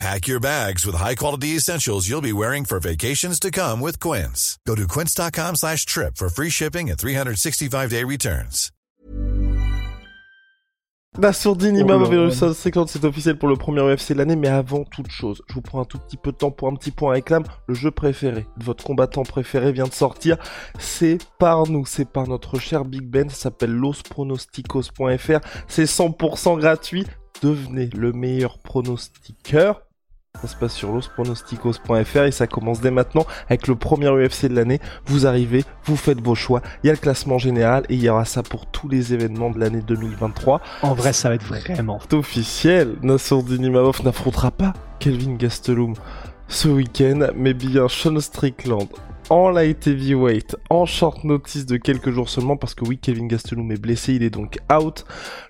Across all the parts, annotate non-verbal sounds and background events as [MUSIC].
Pack your bags with high-quality essentials you'll be wearing for vacations to come with Quince. Go to quince.com slash trip for free shipping and 365-day returns. Nassourdine Imam Virus 50, c'est officiel pour le premier UFC de l'année, mais avant toute chose, je vous prends un tout petit peu de temps pour un petit point réclame. Le jeu préféré de votre combattant préféré vient de sortir. C'est par nous, c'est par notre cher Big Ben, ça s'appelle lospronosticos.fr. C'est 100% gratuit. Devenez le meilleur pronostiqueur ça se passe sur lospronosticos.fr et ça commence dès maintenant avec le premier UFC de l'année. Vous arrivez, vous faites vos choix. Il y a le classement général et il y aura ça pour tous les événements de l'année 2023. En vrai, ça va être vraiment officiel. Nassourdine Imavov n'affrontera pas Kelvin Gastelum ce week-end, mais bien Sean Strickland en light heavyweight, en short notice de quelques jours seulement, parce que oui, Kevin Gastelum est blessé, il est donc out.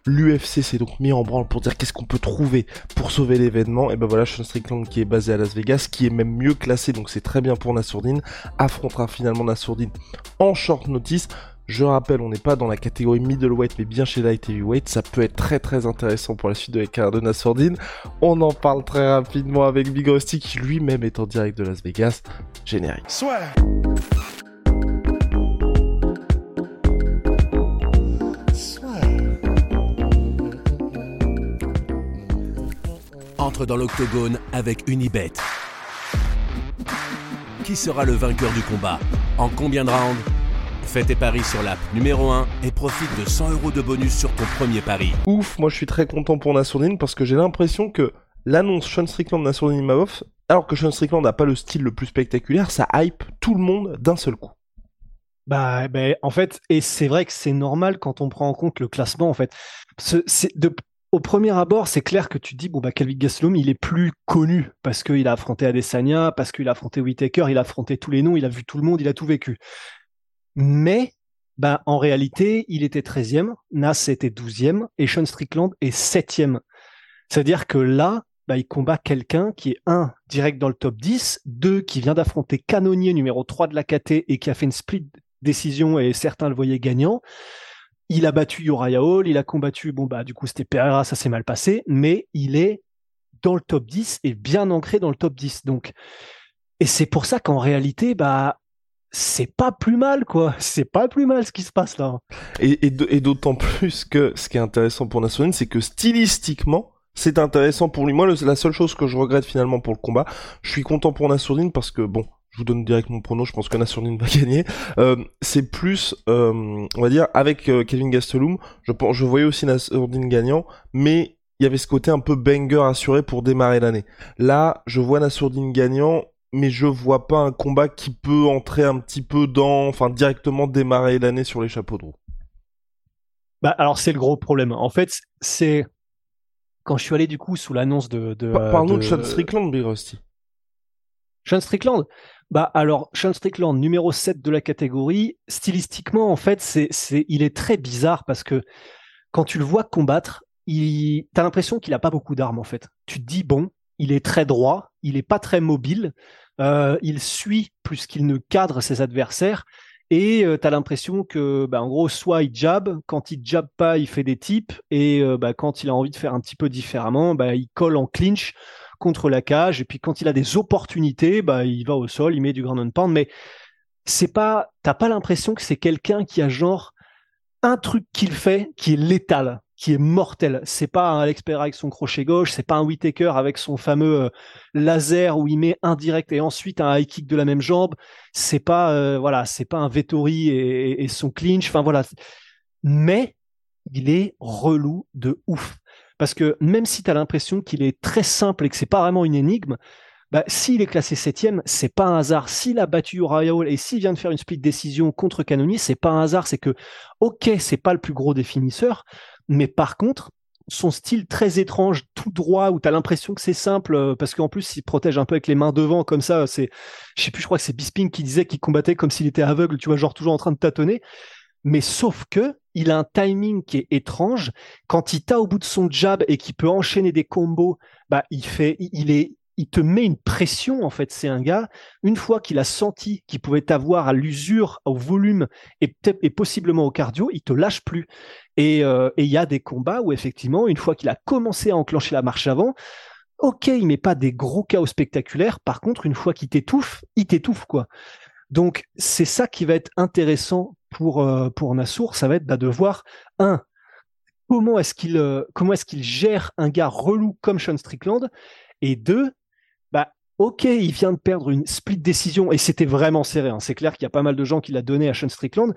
L'UFC s'est donc mis en branle pour dire qu'est-ce qu'on peut trouver pour sauver l'événement. Et ben voilà, Sean Strickland qui est basé à Las Vegas, qui est même mieux classé, donc c'est très bien pour Nassourdine, affrontera finalement Nassourdine en short notice. Je rappelle, on n'est pas dans la catégorie middleweight, mais bien chez light heavyweight. Ça peut être très très intéressant pour la suite de la carrière de Nassourdine. On en parle très rapidement avec Big Rusty, qui lui-même est en direct de Las Vegas. Générique. Soit. Entre dans l'octogone avec Unibet. Qui sera le vainqueur du combat? En combien de rounds? Fais tes paris sur l'app numéro 1 et profite de 100 euros de bonus sur ton premier pari. Ouf, moi je suis très content pour Nassourdine parce que j'ai l'impression que l'annonce Sean Strickland Nassourdine Imavov, alors que Sean Strickland n'a pas le style le plus spectaculaire, ça hype tout le monde d'un seul coup. Bah, bah, en fait, et c'est vrai que c'est normal quand on prend en compte le classement, en fait. de, au premier abord, c'est clair que tu dis, bon, bah, Calvin Gastelum, il est plus connu parce qu'il a affronté Adesanya, parce qu'il a affronté Whitaker, il a affronté tous les noms, il a vu tout le monde, il a tout vécu. Mais ben, en réalité, il était 13e, Nas était 12e et Sean Strickland est 7e. C'est-à-dire que là, ben, il combat quelqu'un qui est un direct dans le top 10, deux qui vient d'affronter Canonier numéro 3 de la KT et qui a fait une split décision et certains le voyaient gagnant. Il a battu Uriah il a combattu, bon bah du coup c'était Pereira, ça s'est mal passé, mais il est dans le top 10 et bien ancré dans le top 10. Donc, et c'est pour ça qu'en réalité, bah c'est pas plus mal, quoi. [LAUGHS] C'est pas plus mal ce qui se passe là. Et, d'autant plus que ce qui est intéressant pour Nassourdine, c'est que stylistiquement, c'est intéressant pour lui. Moi, la seule chose que je regrette finalement pour le combat, je suis content pour Nassourdine parce que bon, je vous donne direct mon prono, je pense que Nassourdine [LAUGHS] va gagner. Euh, c'est plus, euh, on va dire, avec euh, Kevin Gastelum, je, je voyais aussi Nassourdine gagnant, mais il y avait ce côté un peu banger assuré pour démarrer l'année. Là, je vois Nassourdine gagnant, mais je vois pas un combat qui peut entrer un petit peu dans, enfin directement démarrer l'année sur les chapeaux de roue. Bah alors c'est le gros problème. En fait, c'est quand je suis allé du coup sous l'annonce de. de Parle-nous de... Sean Strickland, Big Rusty. Sean Strickland? Bah alors Sean Strickland, numéro 7 de la catégorie, stylistiquement en fait, c'est, c'est, il est très bizarre parce que quand tu le vois combattre, il, t'as l'impression qu'il a pas beaucoup d'armes en fait. Tu te dis bon, il est très droit, il est pas très mobile, euh, il suit plus qu'il ne cadre ses adversaires. Et euh, tu as l'impression que, bah, en gros, soit il jab, quand il jab pas, il fait des types, et euh, bah, quand il a envie de faire un petit peu différemment, bah, il colle en clinch contre la cage, et puis quand il a des opportunités, bah, il va au sol, il met du ground and pound, mais c'est pas, t'as pas l'impression que c'est quelqu'un qui a genre un truc qu'il fait qui est létal qui est mortel. C'est pas un Alex Pereira avec son crochet gauche, c'est pas un Whitaker avec son fameux euh, laser où il met un direct et ensuite un high kick de la même jambe. C'est pas euh, voilà, c'est pas un Vettori et, son clinch. Enfin voilà, mais il est relou de ouf. Parce que même si tu as l'impression qu'il est très simple et que c'est pas vraiment une énigme, bah, s'il est classé septième, c'est pas un hasard. S'il a battu Uriah Hall et s'il vient de faire une split décision contre Canonier, c'est pas un hasard. C'est que, ok, c'est pas le plus gros définisseur, mais par contre, son style très étrange, tout droit, où tu as l'impression que c'est simple, euh, parce qu'en plus, il protège un peu avec les mains devant, comme ça. C'est, je sais plus, je crois que c'est Bisping qui disait qu'il combattait comme s'il était aveugle, tu vois, genre toujours en train de tâtonner. Mais sauf que il a un timing qui est étrange. Quand il t'a au bout de son jab et qu'il peut enchaîner des combos, bah il fait, il est, il te met une pression en fait. C'est un gars. Une fois qu'il a senti qu'il pouvait avoir à l'usure, au volume et, et possiblement au cardio, il te lâche plus. Euh, et il y a des combats où effectivement, une fois qu'il a commencé à enclencher la marche avant, ok, il met pas des gros chaos spectaculaires. Par contre, une fois qu'il t'étouffe, il t'étouffe quoi. Donc c'est ça qui va être intéressant pour euh, Nassour, ça va être bah, de voir un comment est-ce qu'il euh, comment est-ce qu'il gère un gars relou comme Sean Strickland et deux ok il vient de perdre une split décision et c'était vraiment serré hein. c'est clair qu'il y a pas mal de gens qui l'a donné à Sean Strickland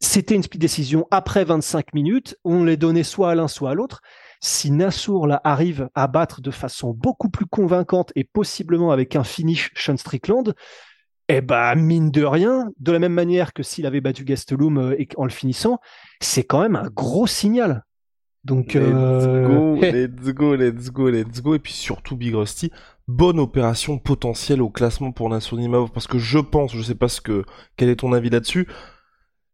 c'était une split décision après 25 minutes on les donnait soit à l'un soit à l'autre si Nassour là arrive à battre de façon beaucoup plus convaincante et possiblement avec un finish Sean Strickland eh ben, mine de rien, de la même manière que s'il avait battu Gastelum euh, en le finissant, c'est quand même un gros signal. Donc, let's euh, go, [LAUGHS] let's go, let's go, let's go. Et puis surtout, Big Rusty, bonne opération potentielle au classement pour Nassour parce que je pense, je sais pas ce que, quel est ton avis là-dessus.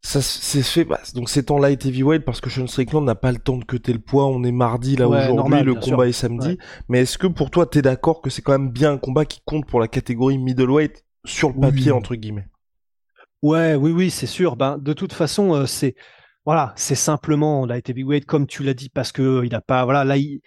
Ça s'est fait, bah, donc c'est en light heavyweight parce que Sean Strickland n'a pas le temps de cuter le poids. On est mardi là aujourd'hui, le combat est samedi. Mais est-ce que pour toi, t'es d'accord que c'est quand même bien un combat qui compte pour la catégorie middleweight sur le papier entre guillemets? Ouais, oui, oui, c'est sûr. Ben, de toute façon, euh, c'est voilà, c'est simplement la heavyweight comme tu l'as dit parce que euh, il a pas voilà là il,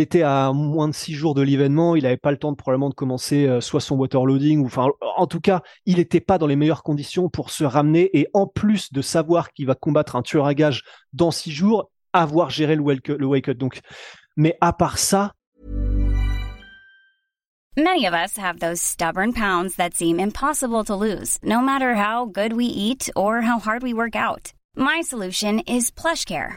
était à moins de six jours de l'événement, il n'avait pas le temps de probablement de commencer euh, soit son waterloading ou enfin en tout cas il n'était pas dans les meilleures conditions pour se ramener et en plus de savoir qu'il va combattre un tueur à gage dans six jours, avoir géré le wake, le wake up. Donc, mais à part ça, Many of us have those stubborn pounds that seem impossible to lose, no matter how good we eat or how hard we work out. My solution is PlushCare.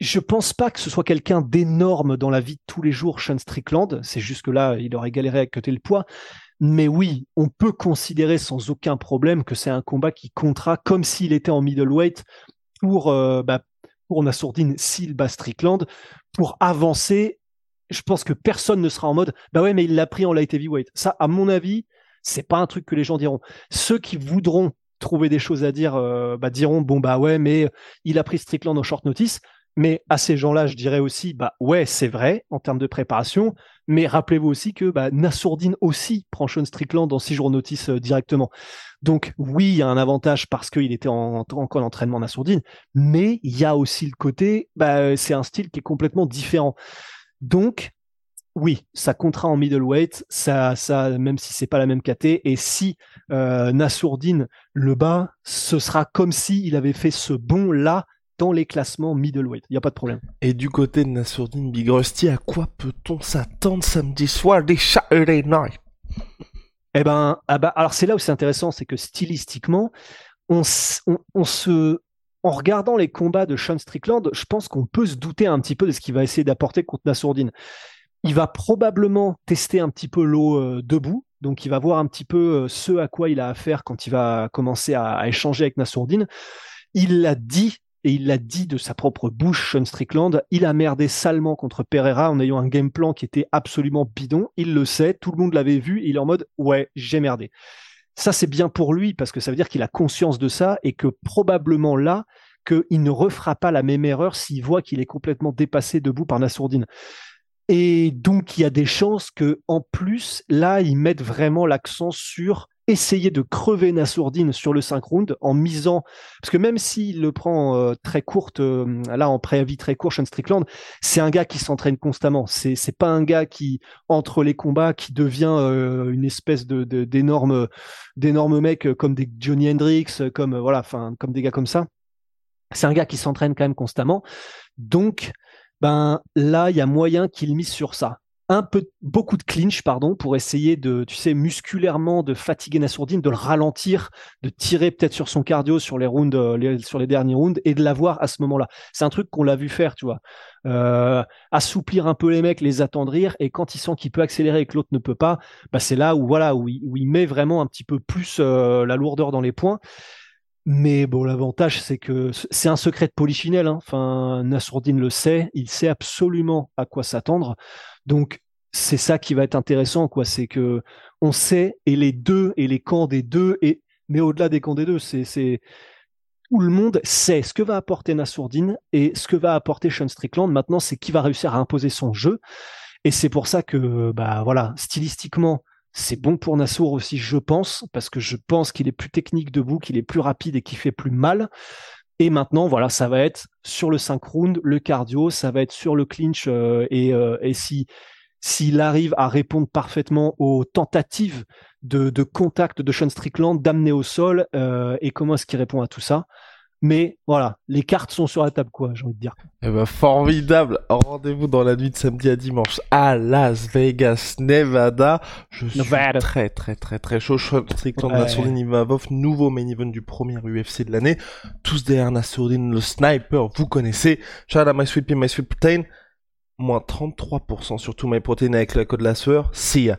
je pense pas que ce soit quelqu'un d'énorme dans la vie de tous les jours, Sean Strickland. C'est juste que là, il aurait galéré à coter le poids. Mais oui, on peut considérer sans aucun problème que c'est un combat qui comptera comme s'il était en middleweight pour, euh, bah, pour Nassourdine s'il bat Strickland, pour avancer je pense que personne ne sera en mode bah ouais mais il l'a pris en light heavyweight. Ça à mon avis, c'est pas un truc que les gens diront. Ceux qui voudront trouver des choses à dire euh, bah, diront bon bah ouais mais il a pris Strickland en short notice. Mais à ces gens-là, je dirais aussi bah ouais c'est vrai en termes de préparation. Mais rappelez-vous aussi que bah, Nassourdine aussi prend Sean Strickland en six jours notice euh, directement. Donc oui, il y a un avantage parce qu'il était en, encore en entraînement Nassourdine, mais il y a aussi le côté, bah, c'est un style qui est complètement différent. Donc, oui, ça comptera en middleweight, ça, ça, même si c'est pas la même KT. Et si euh, Nassourdine le bat, ce sera comme si il avait fait ce bond là dans les classements middleweight. Il n'y a pas de problème. Et du côté de Nassourdine Big Rusty, à quoi peut-on s'attendre samedi soir des Saturday Night Eh ben, ah bah, alors c'est là où c'est intéressant, c'est que stylistiquement, on, on, on se en regardant les combats de Sean Strickland, je pense qu'on peut se douter un petit peu de ce qu'il va essayer d'apporter contre Nassourdine. Il va probablement tester un petit peu l'eau euh, debout, donc il va voir un petit peu euh, ce à quoi il a affaire quand il va commencer à, échanger avec Nassourdine. Il l'a dit, et il l'a dit de sa propre bouche, Sean Strickland, il a merdé salement contre Pereira en ayant un game plan qui était absolument bidon. Il le sait, tout le monde l'avait vu, il est en mode ouais, j'ai merdé. Ça, c'est bien pour lui parce que ça veut dire qu'il a conscience de ça et que probablement là, qu'il ne refera pas la même erreur s'il voit qu'il est complètement dépassé debout par Nassourdine. Et donc, il y a des chances que, en plus, là, ils mettent vraiment l'accent sur essayer de crever Nassourdine sur le 5 rounds en misant, parce que même s'il le prend euh, très courte, euh, là en préavis très court, Sean Strickland, c'est un gars qui s'entraîne constamment. C'est c'est pas un gars qui entre les combats qui devient euh, une espèce de d'énorme d'énormes mecs comme des Johnny Hendrix, comme voilà, enfin comme des gars comme ça. C'est un gars qui s'entraîne quand même constamment. Donc ben là, il y a moyen qu'il mise sur ça. Un peu, beaucoup de clinch, pardon, pour essayer de, tu sais, musculairement de fatiguer Nassourdine, de le ralentir, de tirer peut-être sur son cardio sur les rounds, euh, sur les derniers rounds et de l'avoir à ce moment-là. C'est un truc qu'on l'a vu faire, tu vois. Euh, assouplir un peu les mecs, les attendrir, et quand il sent qu'il peut accélérer et que l'autre ne peut pas, bah c'est là où voilà où il, met vraiment un petit peu plus euh, la lourdeur dans les points. Mais bon, l'avantage, c'est que c'est un secret de polichinelle. Hein. Enfin, Nassourdine le sait, il sait absolument à quoi s'attendre. Donc, c'est ça qui va être intéressant, quoi. C'est que on sait, et les deux, et les camps des deux, et mais au-delà des camps des deux, c'est tout le monde sait ce que va apporter Nassourdine et ce que va apporter Sean Strickland. Maintenant, c'est qui va réussir à imposer son jeu. Et c'est pour ça que, bah voilà, stylistiquement, c'est bon pour Nassour aussi, je pense, parce que je pense qu'il est plus technique debout, qu'il est plus rapide et qu'il fait plus mal. Et maintenant, voilà, ça va être sur le 5 round, le cardio, ça va être sur le clinch. Euh, et, euh, et si s'il arrive à répondre parfaitement aux tentatives de, de contact de Sean Strickland, d'amener au sol, euh, et comment est-ce qu'il répond à tout ça mais voilà, les cartes sont sur la table, quoi, j'ai envie de dire. Eh ben, formidable. Rendez-vous dans la nuit de samedi à dimanche à Las Vegas, Nevada. Je suis très, très, très, très chaud. Strickland, ouais. Nassourdine, Imavov, nouveau main event du premier UFC de l'année. Tous derrière Nassourdine, le sniper, vous connaissez. Shout out My Sweet Pea, My Sweet Protein. Moins 33% sur tout My Protein avec la code de la sueur. See ya.